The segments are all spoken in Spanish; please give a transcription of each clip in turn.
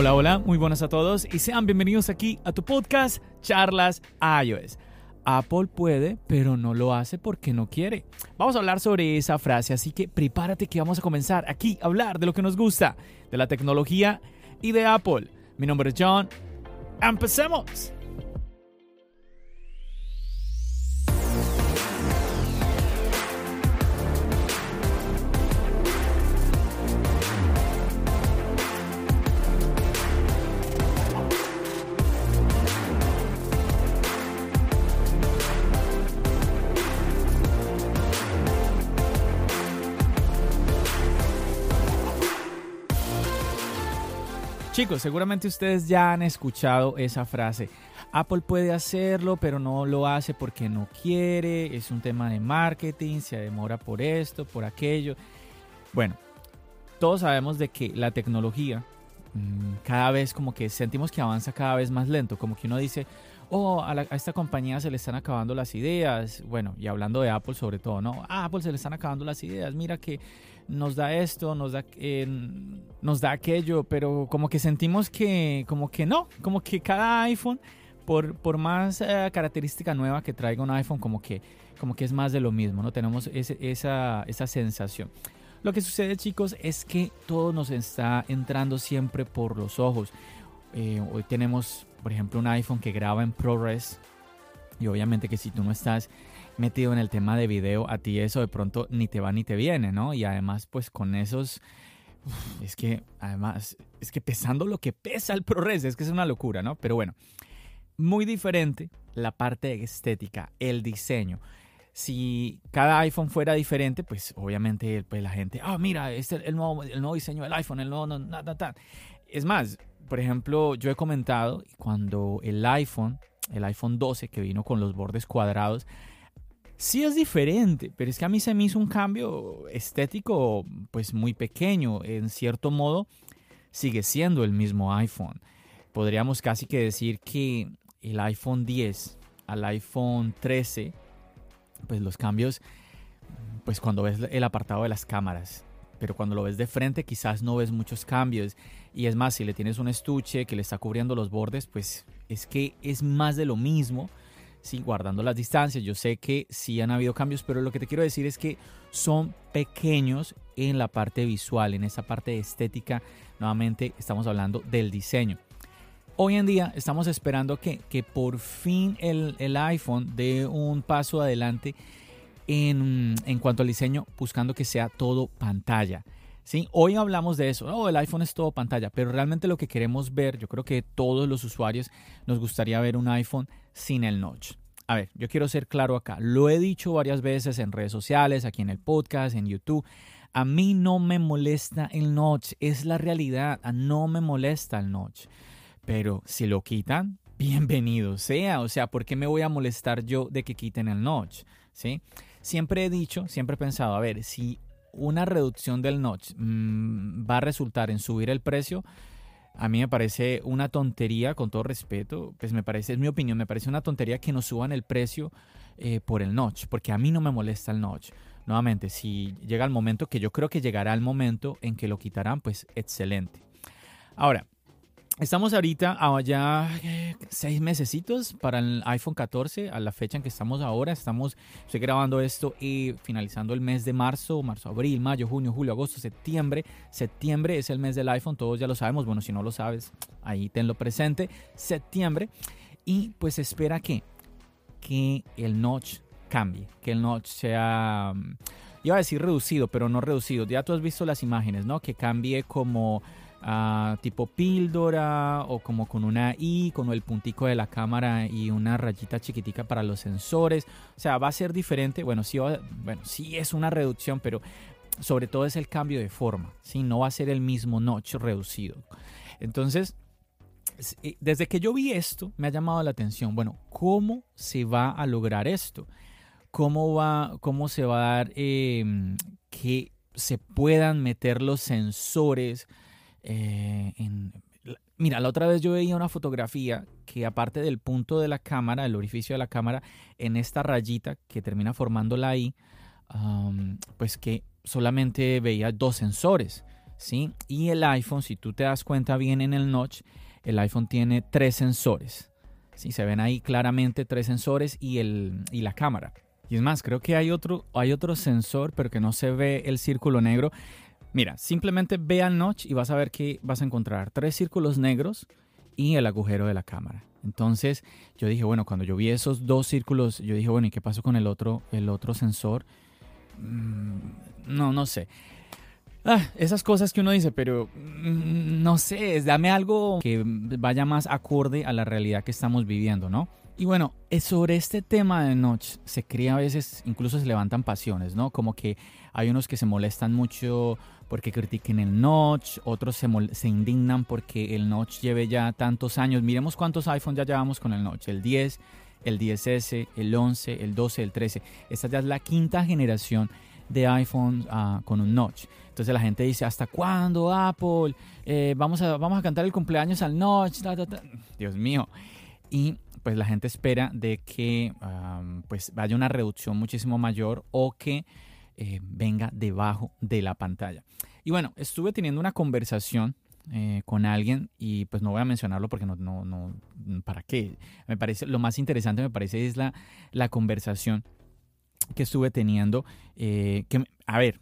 Hola, hola, muy buenas a todos y sean bienvenidos aquí a tu podcast Charlas iOS. Apple puede, pero no lo hace porque no quiere. Vamos a hablar sobre esa frase, así que prepárate que vamos a comenzar aquí a hablar de lo que nos gusta, de la tecnología y de Apple. Mi nombre es John. ¡Empecemos! Chicos, seguramente ustedes ya han escuchado esa frase. Apple puede hacerlo, pero no lo hace porque no quiere, es un tema de marketing, se demora por esto, por aquello. Bueno, todos sabemos de que la tecnología mm, cada vez como que sentimos que avanza cada vez más lento, como que uno dice, oh, a, esta compañía se le están acabando las ideas. Bueno, y hablando de Apple sobre todo, ¿no? A Apple se le están acabando las ideas. Mira que nos da esto, nos da, eh, nos da aquello, pero como que sentimos que, como que no, como que cada iPhone, por, por más eh, característica nueva que traiga un iPhone, como que, como que es más de lo mismo, ¿no? Tenemos esa, esa sensación. Lo que sucede, chicos, es que todo nos está entrando siempre por los ojos. Eh, hoy tenemos, por ejemplo, un iPhone que graba en ProRes. Y obviamente que si tú no estás metido en el tema de video, a ti eso de pronto ni te va ni te viene, ¿no? Y además, pues con esos... es que, además, es que pesando lo que pesa el ProRes, es que es una locura, ¿no? Pero bueno, muy diferente la parte estética, el diseño. Si cada iPhone fuera diferente, pues obviamente pues, la gente, ah, mira, este es el nuevo, el nuevo diseño del iPhone, el nuevo, no, nada, Es más, por ejemplo, yo he comentado cuando el iPhone, el iPhone 12 que vino con los bordes cuadrados, sí es diferente, pero es que a mí se me hizo un cambio estético pues muy pequeño. En cierto modo, sigue siendo el mismo iPhone. Podríamos casi que decir que el iPhone 10 al iPhone 13, pues los cambios, pues cuando ves el apartado de las cámaras, pero cuando lo ves de frente quizás no ves muchos cambios. Y es más, si le tienes un estuche que le está cubriendo los bordes, pues es que es más de lo mismo sí, guardando las distancias. Yo sé que sí han habido cambios, pero lo que te quiero decir es que son pequeños en la parte visual, en esa parte estética. Nuevamente estamos hablando del diseño. Hoy en día estamos esperando que, que por fin el, el, iPhone dé un paso adelante en, en cuanto al diseño, buscando que sea todo pantalla. ¿sí? Hoy hablamos de eso, oh, el iPhone es todo pantalla, pero realmente lo que queremos ver, yo creo que todos los usuarios nos gustaría ver un iPhone sin el notch. A ver, yo quiero ser claro acá, lo he dicho varias veces en redes sociales, aquí en el podcast, en YouTube. A mí no me molesta el notch, es la realidad, no me molesta el notch. Pero si lo quitan, bienvenido sea. O sea, ¿por qué me voy a molestar yo de que quiten el notch? ¿Sí? Siempre he dicho, siempre he pensado, a ver, si una reducción del notch mm, va a resultar en subir el precio, a mí me parece una tontería, con todo respeto, pues me parece, es mi opinión, me parece una tontería que nos suban el precio eh, por el notch, porque a mí no me molesta el notch. Nuevamente, si llega el momento, que yo creo que llegará el momento en que lo quitarán, pues excelente. Ahora, Estamos ahorita ya eh, seis mesecitos para el iPhone 14, a la fecha en que estamos ahora. Estamos, estoy grabando esto y finalizando el mes de marzo, marzo, abril, mayo, junio, julio, agosto, septiembre. Septiembre es el mes del iPhone, todos ya lo sabemos. Bueno, si no lo sabes, ahí tenlo presente. Septiembre. Y pues espera que, que el notch cambie, que el notch sea, mm, iba a decir reducido, pero no reducido. Ya tú has visto las imágenes, ¿no? Que cambie como tipo píldora o como con una I, con el puntico de la cámara y una rayita chiquitica para los sensores. O sea, va a ser diferente. Bueno, sí, bueno, sí es una reducción, pero sobre todo es el cambio de forma, ¿sí? No va a ser el mismo notch reducido. Entonces, eh, desde que yo vi esto, me ha llamado la atención, bueno, ¿cómo se va a lograr esto? ¿Cómo, va, cómo se va a dar em, que se puedan meter los sensores eh, en... Mira, la otra vez yo veía una fotografía que aparte del punto de la cámara, el orificio de la cámara, en esta rayita que termina formando la I, pues que solamente veía dos sensores, ¿sí? Y el iPhone, si tú te das cuenta bien en el notch, el iPhone tiene tres sensores. ¿sí? Se ven ahí claramente tres sensores y, el, y la cámara. Y es más, creo que hay otro, hay otro sensor, pero que no se ve el círculo negro. Mira, simplemente ve al notch y vas a ver que vas a encontrar tres círculos negros y el agujero de la cámara. Entonces yo dije, bueno, cuando yo vi esos dos círculos, yo dije, bueno, ¿y qué pasó con el otro, el otro sensor? Mm, no, no sé. Ah, esas cosas que uno dice, pero mm, no sé, dame algo que vaya más acorde a la realidad que estamos viviendo, ¿no? Y bueno, sobre este tema de Notch se crea a veces, incluso se levantan pasiones, ¿no? Como que hay unos que se molestan mucho porque critiquen el Notch, otros se, se indignan porque el Notch lleve ya tantos años. Miremos cuántos iPhones ya llevamos con el Notch, el 10, el 10S, el 11, el 12, el 13. Esta ya es la quinta generación de iPhone ah, con un notch. Entonces la gente dice, ¿hasta cuándo Apple? Eh, vamos, a, vamos a cantar el cumpleaños al notch. Dios mío. Y pues la gente espera de que pues vaya una reducción muchísimo mayor o que eh, venga debajo de la pantalla. Y bueno, estuve teniendo una conversación eh, con alguien y pues no voy a mencionarlo porque no, no, no, ¿para qué? Me parece, lo más interesante me parece es la, la conversación que estuve teniendo. Eh, que, a ver,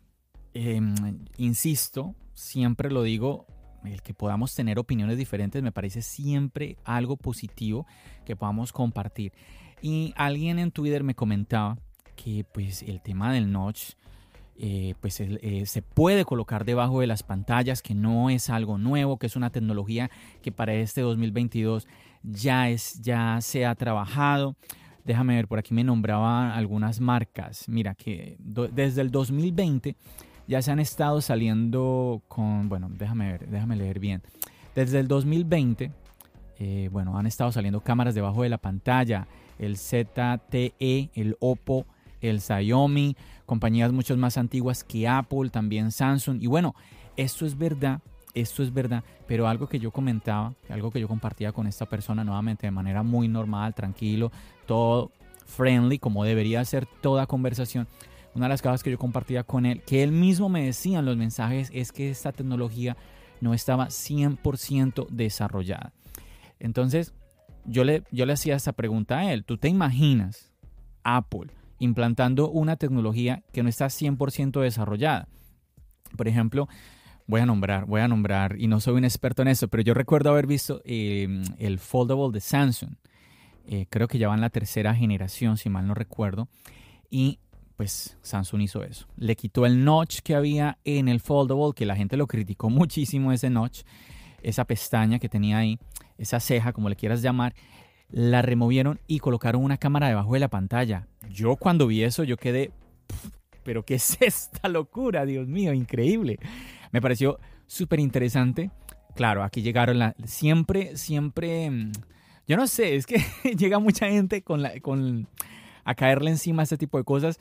em, insisto, siempre lo digo, el que podamos tener opiniones diferentes me parece siempre algo positivo que podamos compartir. Y alguien en Twitter me comentaba que pues el tema del notch eh, pues eh, se puede colocar debajo de las pantallas, que no es algo nuevo, que es una tecnología que para este 2022 ya, es, ya se ha trabajado. Déjame ver, por aquí me nombraban algunas marcas. Mira que desde el 2020 ya se han estado saliendo con, bueno, déjame ver, déjame leer bien. Desde el 2020, eh, bueno, han estado saliendo cámaras debajo de la pantalla, el ZTE, el Oppo, el Xiaomi, compañías mucho más antiguas que Apple, también Samsung. Y bueno, esto es verdad, esto es verdad, pero algo que yo comentaba, algo que yo compartía con esta persona nuevamente de manera muy normal, tranquilo, todo friendly, como debería ser toda conversación. Una de las cosas que yo compartía con él, que él mismo me decía en los mensajes, es que esta tecnología no estaba 100% desarrollada. Entonces, yo le, yo le hacía esa pregunta a él. ¿Tú te imaginas Apple implantando una tecnología que no está 100% desarrollada? Por ejemplo, voy a nombrar, voy a nombrar, y no soy un experto en eso, pero yo recuerdo haber visto eh, el foldable de Samsung. Eh, creo que ya va en la tercera generación, si mal no recuerdo. Y pues Samsung hizo eso. Le quitó el notch que había en el foldable, que la gente lo criticó muchísimo ese notch, esa pestaña que tenía ahí, esa ceja, como le quieras llamar. La removieron y colocaron una cámara debajo de la pantalla. Yo cuando vi eso, yo quedé, pero ¿qué es esta locura? Dios mío, increíble. Me pareció súper interesante. Claro, aquí llegaron la, siempre, siempre mm, yo no sé, es que llega mucha gente con con, a caerle encima a este tipo de cosas,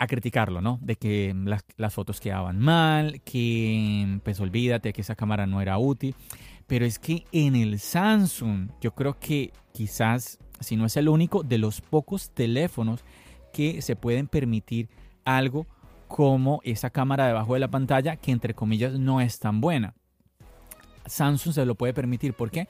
a criticarlo, ¿no? De que las, las fotos quedaban mal, que pues olvídate que esa cámara no era útil. Pero es que en el Samsung, yo creo que quizás, si no es el único, de los pocos teléfonos que se pueden permitir algo como esa cámara debajo de la pantalla, que entre comillas no es tan buena. Samsung se lo puede permitir. ¿Por qué?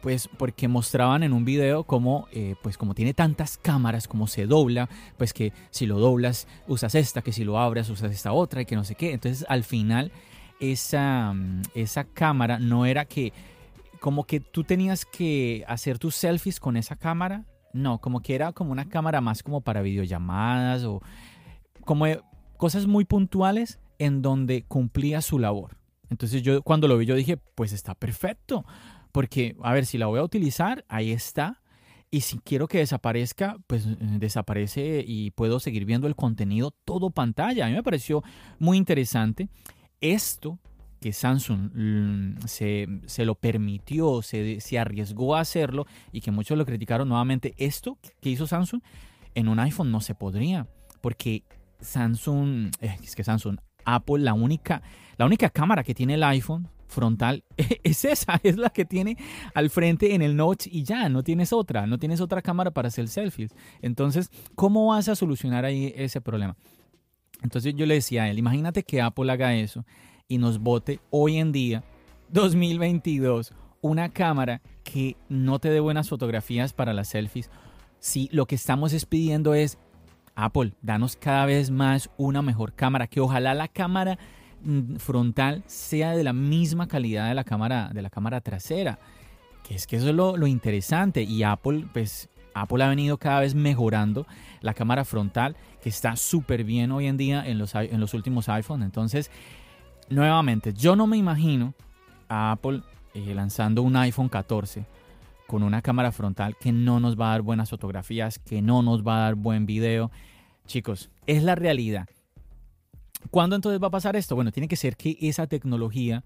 Pues porque mostraban en un video cómo, eh, pues como tiene tantas cámaras, cómo se dobla, pues que si lo doblas usas esta, que si lo abres usas esta otra y que no sé qué. Entonces al final esa, mm, esa cámara no era que, como que tú tenías que hacer tus selfies con esa cámara, no, como que era como una cámara más como para videollamadas o como cosas muy puntuales en donde cumplía su labor. Entonces yo cuando lo vi yo dije, pues está perfecto porque, a ver, si la voy a utilizar, ahí está. Y si quiero que desaparezca, pues eh, desaparece y puedo seguir viendo el contenido todo pantalla. A mí me pareció muy interesante. Esto que Samsung mm, se, lo permitió, se, se, arriesgó a hacerlo y que muchos lo criticaron nuevamente, esto que hizo Samsung en un iPhone no se podría, porque Samsung, eh, es que Samsung, Apple, la única, la única cámara que tiene el iPhone frontal es esa, es la que tiene al frente en el notch y ya, no tienes otra, no tienes otra cámara para hacer selfies. Entonces, ¿cómo vas a solucionar ahí ese problema? Entonces yo le decía a él, imagínate que Apple haga eso y nos bote hoy en día, 2022, una cámara que no te dé buenas fotografías para las selfies. Si lo que estamos pidiendo es, Apple, danos cada vez más una mejor cámara, que ojalá la cámara frontal sea de la misma calidad de la cámara, de la cámara trasera. Que es que eso es lo, lo interesante. Y Apple, pues, Apple ha venido cada vez mejorando la cámara frontal, que está súper bien hoy en día en los, en los últimos iPhones. Entonces, nuevamente, yo no me imagino a Apple eh, lanzando un iPhone 14 con una cámara frontal que no nos va a dar buenas fotografías, que no nos va a dar buen video. Chicos, es la realidad. ¿Cuándo entonces va a pasar esto? Bueno, tiene que ser que esa tecnología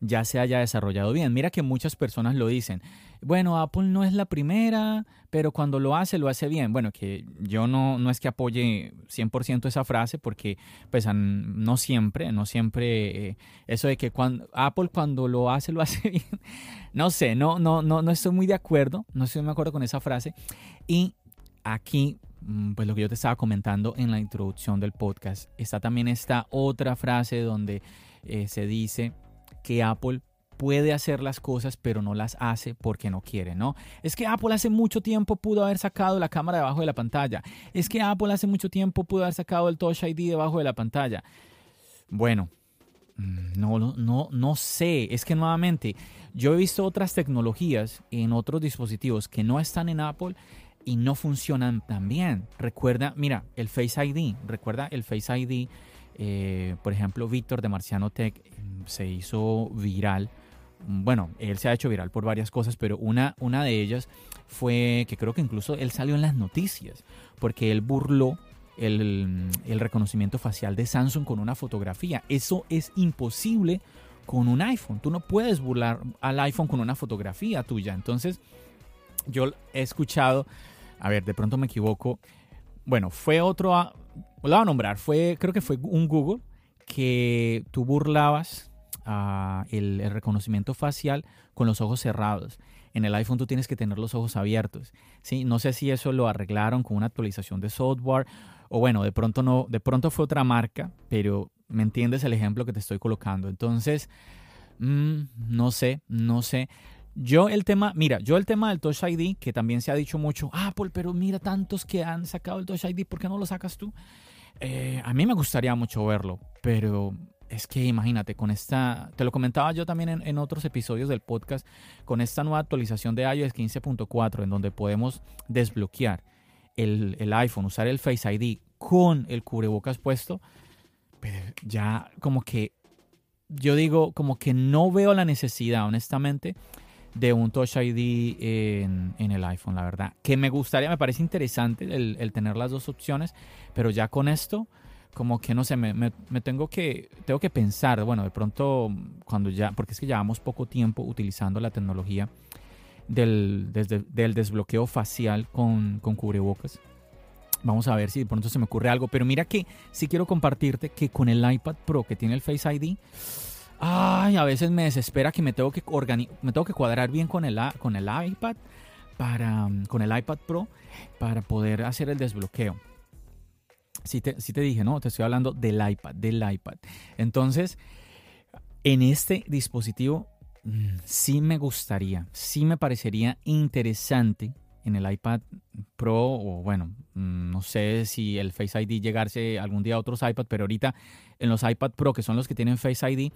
ya se haya desarrollado bien. Mira que muchas personas lo dicen. Bueno, Apple no es la primera, pero cuando lo hace, lo hace bien. Bueno, que yo no, no es que apoye 100% esa frase, porque pues no siempre, no siempre eh, eso de que cuando, Apple cuando lo hace, lo hace bien. No sé, no, no, no, no estoy muy de acuerdo, no estoy muy de acuerdo con esa frase. Y aquí pues lo que yo te estaba comentando en la introducción del podcast, está también esta otra frase donde eh, se dice que Apple puede hacer las cosas, pero no las hace porque no quiere, ¿no? Es que Apple hace mucho tiempo pudo haber sacado la cámara debajo de la pantalla. Es que Apple hace mucho tiempo pudo haber sacado el Touch ID debajo de la pantalla. Bueno, mm, no, no, no sé. Es que nuevamente, yo he visto otras tecnologías en otros dispositivos que no están en Apple y no funcionan tan bien. Recuerda, mira, el Face ID. Recuerda el Face ID. Eh, por ejemplo, Víctor de Marciano Tech se hizo viral. Bueno, él se ha hecho viral por varias cosas, pero una, una de ellas fue que creo que incluso él salió en las noticias, porque él burló el, el reconocimiento facial de Samsung con una fotografía. Eso es imposible con un iPhone. Tú no puedes burlar al iPhone con una fotografía tuya. Entonces, yo he escuchado, a ver, de pronto me equivoco. Bueno, fue otro, lo voy a nombrar, fue, creo que fue un Google que tú burlabas el, reconocimiento facial con los ojos cerrados. En el iPhone tú tienes que tener los ojos abiertos. ¿sí? No sé si eso lo arreglaron con una actualización de software o bueno, de pronto no, de pronto fue otra marca, pero me entiendes el ejemplo que te estoy colocando. Entonces, mm, no sé, no sé. Yo el tema, mira, yo el tema del Touch ID, que también se ha dicho mucho, Apple, pero mira tantos que han sacado el Touch ID, ¿por qué no lo sacas tú? Eh, a mí me gustaría mucho verlo, pero es que imagínate, con esta, te lo comentaba yo también en, otros episodios del podcast, con esta nueva actualización de iOS 15.4, en donde podemos desbloquear el, iPhone, usar el Face ID con el cubrebocas puesto, pues ya como que, yo digo, como que no veo la necesidad, honestamente, de un Touch ID en, el iPhone, la verdad. Que me gustaría, me parece interesante el, el tener las dos opciones, pero ya con esto como que no sé, me, me, tengo que tengo que pensar, bueno, de pronto cuando ya, porque es que llevamos poco tiempo utilizando la tecnología del, del desbloqueo facial con, con, cubrebocas. Vamos a ver si de pronto se me ocurre algo, pero mira que sí quiero compartirte que con el iPad Pro que tiene el Face ID, ay, a veces me desespera que me tengo que me tengo que cuadrar bien con el con el iPad para con el iPad Pro para poder hacer el desbloqueo sí te, te dije, ¿no? Te estoy hablando del iPad, del iPad. Entonces, en este dispositivo mm, sí me gustaría, sí me parecería interesante en el iPad Pro o bueno, mm, no sé si el Face ID llegarse algún día a otros iPad, pero ahorita en los iPad Pro que son los que tienen Face ID,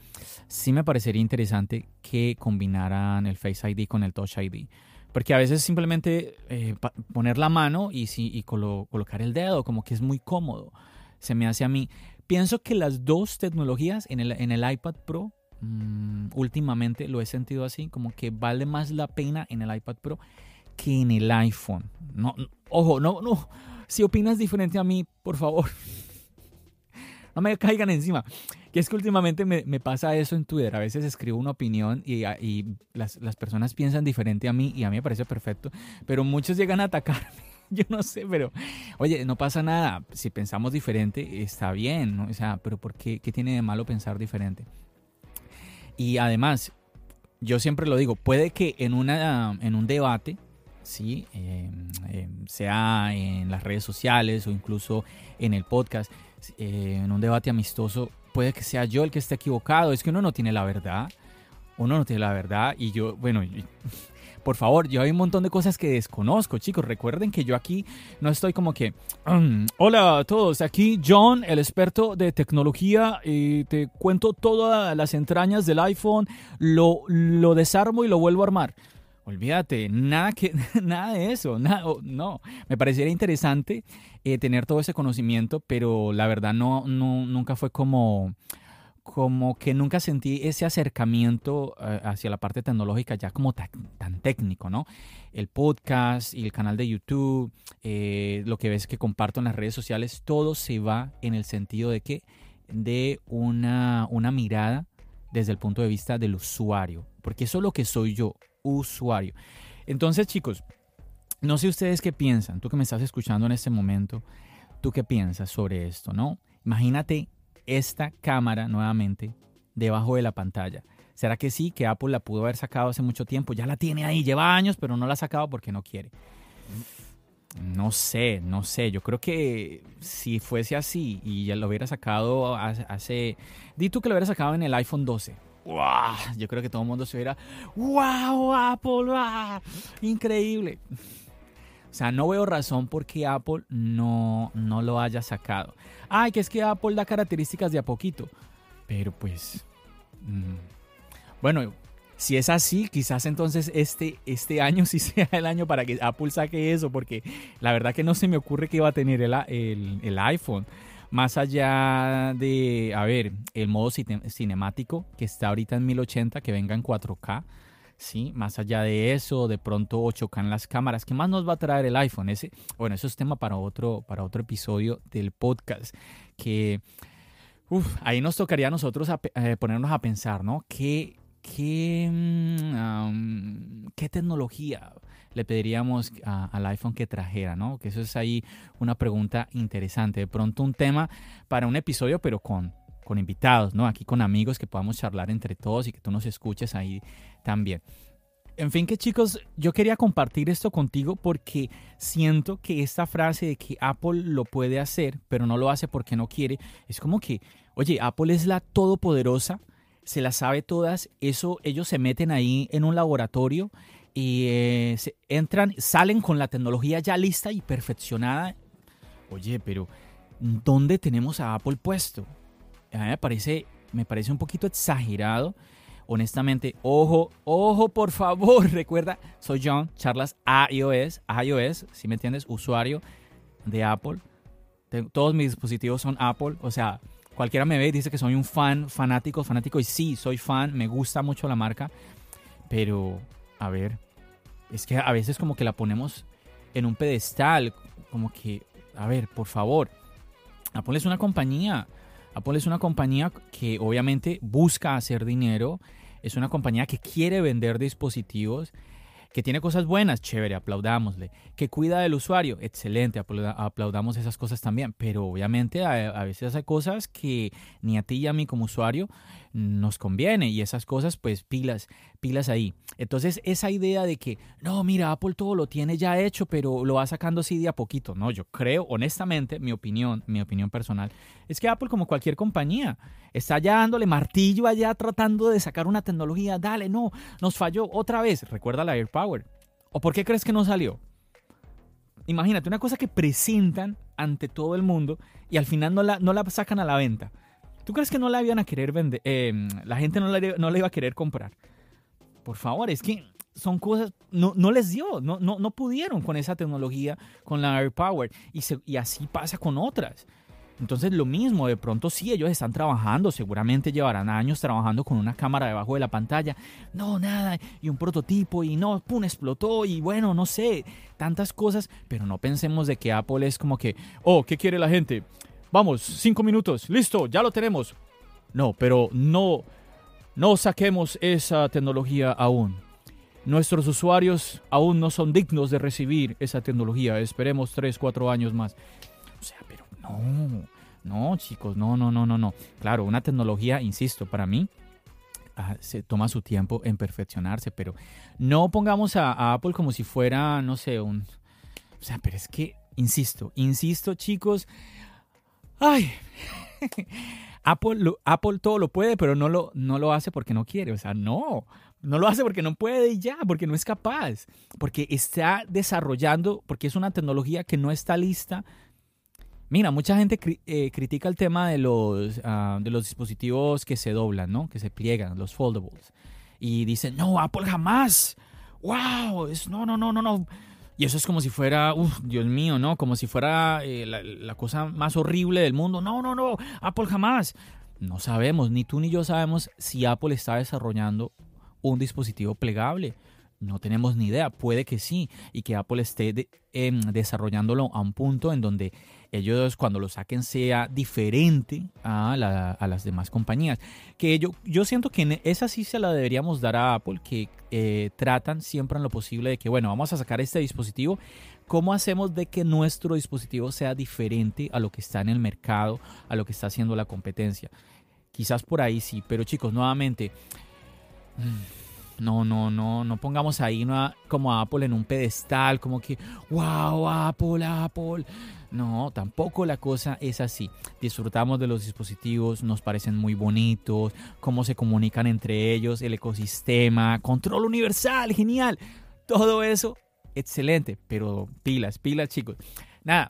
sí me parecería interesante que combinaran el Face ID con el Touch ID. Porque a veces simplemente eh, poner la mano y, y colocar el dedo, como que es muy cómodo. Se me hace a mí. Pienso que las dos tecnologías en el, en el iPad Pro, mm, últimamente lo he sentido así, como que vale más la pena en el iPad Pro que en el iPhone. No, ojo, no, no. Si opinas diferente a mí, por favor, no me caigan encima. Que es que últimamente me, pasa eso en Twitter. A veces escribo una opinión y, las, las, personas piensan diferente a mí y a mí me parece perfecto. Pero muchos llegan a atacarme. Yo no sé, pero oye, no pasa nada. Si pensamos diferente, está bien. ¿no? O sea, pero ¿por qué, qué tiene de malo pensar diferente? Y además, yo siempre lo digo, puede que en, una, en un debate, ¿sí? Em, em, sea en las redes sociales o incluso en el podcast, eh, en un debate amistoso, puede que sea yo el que esté equivocado. Es que uno no tiene la verdad. Uno no tiene la verdad. Y yo, bueno, por favor, yo hay un montón de cosas que desconozco, chicos. Recuerden que yo aquí no estoy como que, mm, hola a todos, aquí John, el experto de tecnología, y te cuento todas las entrañas del iPhone, lo, lo desarmo y lo vuelvo a armar. Olvídate, nada, que, nada de eso, nada, no. Me parecería interesante eh, tener todo ese conocimiento, pero la verdad no, no, nunca fue como, como que nunca sentí ese acercamiento eh, hacia la parte tecnológica ya como tan, técnico, ¿no? El podcast y el canal de YouTube, eh, lo que ves que comparto en las redes sociales, todo se va en el sentido de que de una, una mirada desde el punto de vista del usuario, porque eso es lo que soy yo, usuario. Entonces, chicos, no sé ustedes qué piensan, tú que me estás escuchando en este momento, tú qué piensas sobre esto, ¿no? Imagínate esta cámara nuevamente debajo de la pantalla. ¿Será que sí, que Apple la pudo haber sacado hace mucho tiempo? Ya la tiene ahí, lleva años, pero no la ha sacado porque no quiere. No sé, no sé. Yo creo que si fuese así y ya lo hubiera sacado hace. Di tú que lo hubiera sacado en el iPhone 12 ¡Wow! Yo creo que todo el mundo se hubiera, ¡Wow, Apple! Increíble. O sea, no veo razón por qué Apple no, no lo haya sacado. Ay, que es que Apple da características de a poquito. Pero pues... Mm, bueno, si es así, quizás entonces este, este año sí sea el año para que Apple saque eso, porque la verdad que no se me ocurre que iba a tener el, el iPhone más allá de, a ver, el modo cinemático que está ahorita en 1080, que venga en 4K, ¿sí? Más allá de eso, de pronto 8K en las cámaras, ¿qué más nos va a traer el iPhone? Ese, bueno, eso es tema para otro, para otro episodio del podcast, que, ahí nos tocaría a nosotros eh, ponernos a pensar, ¿no? ¿Qué, qué, mm, qué tecnología le pediríamos al iPhone que trajera, ¿no? Que eso es ahí una pregunta interesante. De pronto un tema para un episodio, pero con, con invitados, ¿no? Aquí con amigos que podamos charlar entre todos y que tú nos escuches ahí también. En fin, que chicos, yo quería compartir esto contigo porque siento que esta frase de que Apple lo puede hacer, pero no lo hace porque no quiere, es como que, oye, Apple es la todopoderosa, se la sabe todas, eso ellos se meten ahí en un laboratorio y eh, entran, salen con la tecnología ya lista y perfeccionada. Oye, pero ¿dónde tenemos a Apple puesto? A mí me parece, me parece un poquito exagerado. Honestamente, ojo, ojo, por favor, recuerda, soy John, charlas iOS, iOS, si me entiendes, usuario de Apple. todos mis dispositivos son Apple, o sea, cualquiera me ve y dice que soy un fan, fanático, fanático, y sí, soy fan, me gusta mucho la marca, pero, a ver, es que a veces como que la ponemos en un pedestal, como que, a ver, por favor, Apple es una compañía, Apple es una compañía que obviamente busca hacer dinero, es una compañía que quiere vender dispositivos, que tiene cosas buenas, chévere, aplaudámosle. Que cuida del usuario, excelente, aplaudamos esas cosas también. Pero obviamente a, veces hay cosas que ni a ti y a mí como usuario nos conviene y esas cosas pues pilas, pilas ahí. Entonces esa idea de que, no, mira, Apple todo lo tiene ya hecho, pero lo va sacando así de a poquito. No, yo creo, honestamente, mi opinión, mi opinión personal, es que Apple como cualquier compañía está ya dándole martillo allá tratando de sacar una tecnología. Dale, no, nos falló otra vez. Recuerda la AirPower. ¿O por qué crees que no salió? Imagínate, una cosa que presentan ante todo el mundo y al final no la, no la sacan a la venta. ¿Tú crees que no la iban a querer vender? Eh, la gente no la, no iba a querer comprar. Por favor, es que son cosas, no, no les dio, no, no, no pudieron con esa tecnología, con la AirPower. Y, y así pasa con otras. Entonces lo mismo, de pronto sí, ellos están trabajando, seguramente llevarán años trabajando con una cámara debajo de la pantalla. No, nada, y un prototipo, y no, pum, explotó, y bueno, no sé, tantas cosas, pero no pensemos de que Apple es como que, oh, ¿qué quiere la gente? Vamos, cinco minutos, listo, ya lo tenemos. No, pero no, no saquemos esa tecnología aún. Nuestros usuarios aún no son dignos de recibir esa tecnología. Esperemos tres, cuatro años más. O sea, pero no, no, chicos, no, no, no, no, no. Claro, una tecnología, insisto, para mí ah, se toma su tiempo en perfeccionarse, pero no pongamos a, Apple como si fuera, no sé, un... O sea, pero es que, insisto, insisto, chicos. Ay. Apple, Apple todo lo puede, pero no lo, no lo hace porque no quiere. O sea, no. No lo hace porque no puede y ya, porque no es capaz. Porque está desarrollando, porque es una tecnología que no está lista Mira, mucha gente eh, critica el tema de los, ah, de los dispositivos que se doblan, ¿no? Que se pliegan, los foldables. Y dicen, no, Apple jamás. ¡Wow! Es, no, no, no, no, no. Y eso es como si fuera, uff, Dios mío, ¿no? Como si fuera eh, la, cosa más horrible del mundo. No, no, no, Apple jamás. No sabemos, ni tú ni yo sabemos si Apple está desarrollando un dispositivo plegable. No tenemos ni idea, puede que sí, y que Apple esté em, desarrollándolo a un punto en donde ellos cuando lo saquen sea diferente a, las demás compañías. Que yo, yo siento que esa sí se la deberíamos dar a Apple, que eh, tratan siempre en lo posible de que, bueno, vamos a sacar este dispositivo, ¿cómo hacemos de que nuestro dispositivo sea diferente a lo que está en el mercado, a lo que está haciendo la competencia? Quizás por ahí sí, pero chicos, nuevamente... No, no, no, no pongamos ahí como a Apple en un pedestal, como que, wow, Apple, Apple. No, tampoco la cosa es así. Disfrutamos de los dispositivos, nos parecen muy bonitos, cómo se comunican entre ellos, el ecosistema, control universal, genial. Todo eso, excelente, pero pilas, pilas chicos. Nada,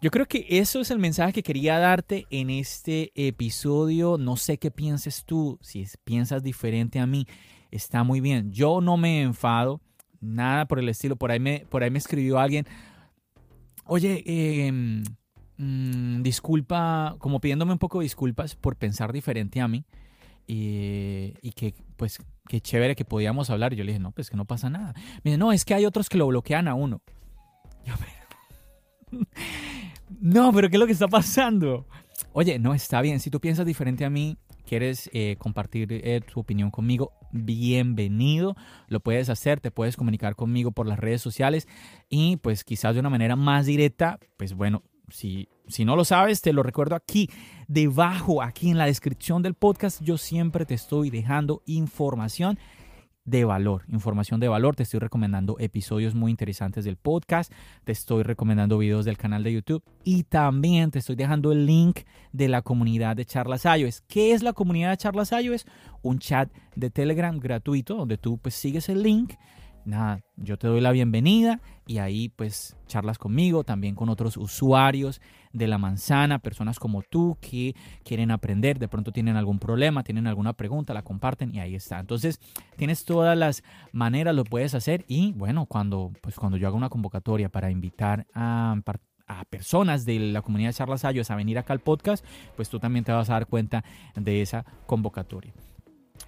yo creo que eso es el mensaje que quería darte en este episodio. No sé qué pienses tú, si piensas diferente a mí está muy bien. Yo no me enfado, nada por el estilo. Por ahí me, por ahí me escribió alguien, oye, em, mm, disculpa, como pidiéndome un poco de disculpas por pensar diferente a mí. Y, que, pues, qué chévere que podíamos hablar. Yo le dije, no, pues que no pasa nada. Me dice, no, es que hay otros que lo bloquean a uno. Yo, no, pero ¿qué es lo que está pasando? Oye, no, está bien. Si tú piensas diferente a mí, quieres eh, compartir eh, tu opinión conmigo, bienvenido. Lo puedes hacer, te puedes comunicar conmigo por las redes sociales y pues quizás de una manera más directa, pues bueno, si, si no lo sabes, te lo recuerdo aquí, debajo, aquí en la descripción del podcast, yo siempre te estoy dejando información de valor, información de valor. Te estoy recomendando episodios muy interesantes del podcast, te estoy recomendando videos del canal de YouTube y también te estoy dejando el link de la comunidad de Charlas iOS. ¿Qué es la comunidad de Charlas iOS? Un chat de Telegram gratuito donde tú pues sigues el link nada, yo te doy la bienvenida y ahí pues charlas conmigo, también con otros usuarios de la manzana, personas como tú que quieren aprender, de pronto tienen algún problema, tienen alguna pregunta, la comparten y ahí está. Entonces tienes todas las maneras, lo puedes hacer y bueno, cuando, pues, cuando yo haga una convocatoria para invitar a, a personas de la comunidad de Charlas Ayos a venir acá al podcast, pues tú también te vas a dar cuenta de esa convocatoria.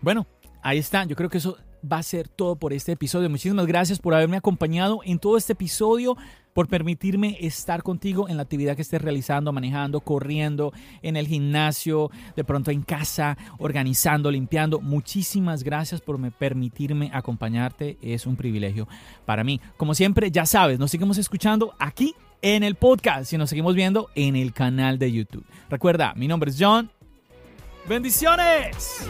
Bueno, ahí está, yo creo que eso va a ser todo por este episodio. Muchísimas gracias por haberme acompañado en todo este episodio, por permitirme estar contigo en la actividad que estés realizando, manejando, corriendo, en el gimnasio, de pronto en casa, organizando, limpiando. Muchísimas gracias por permitirme acompañarte. Es un privilegio para mí. Como siempre, ya sabes, nos seguimos escuchando aquí en el podcast y nos seguimos viendo en el canal de YouTube. Recuerda, mi nombre es John. Bendiciones.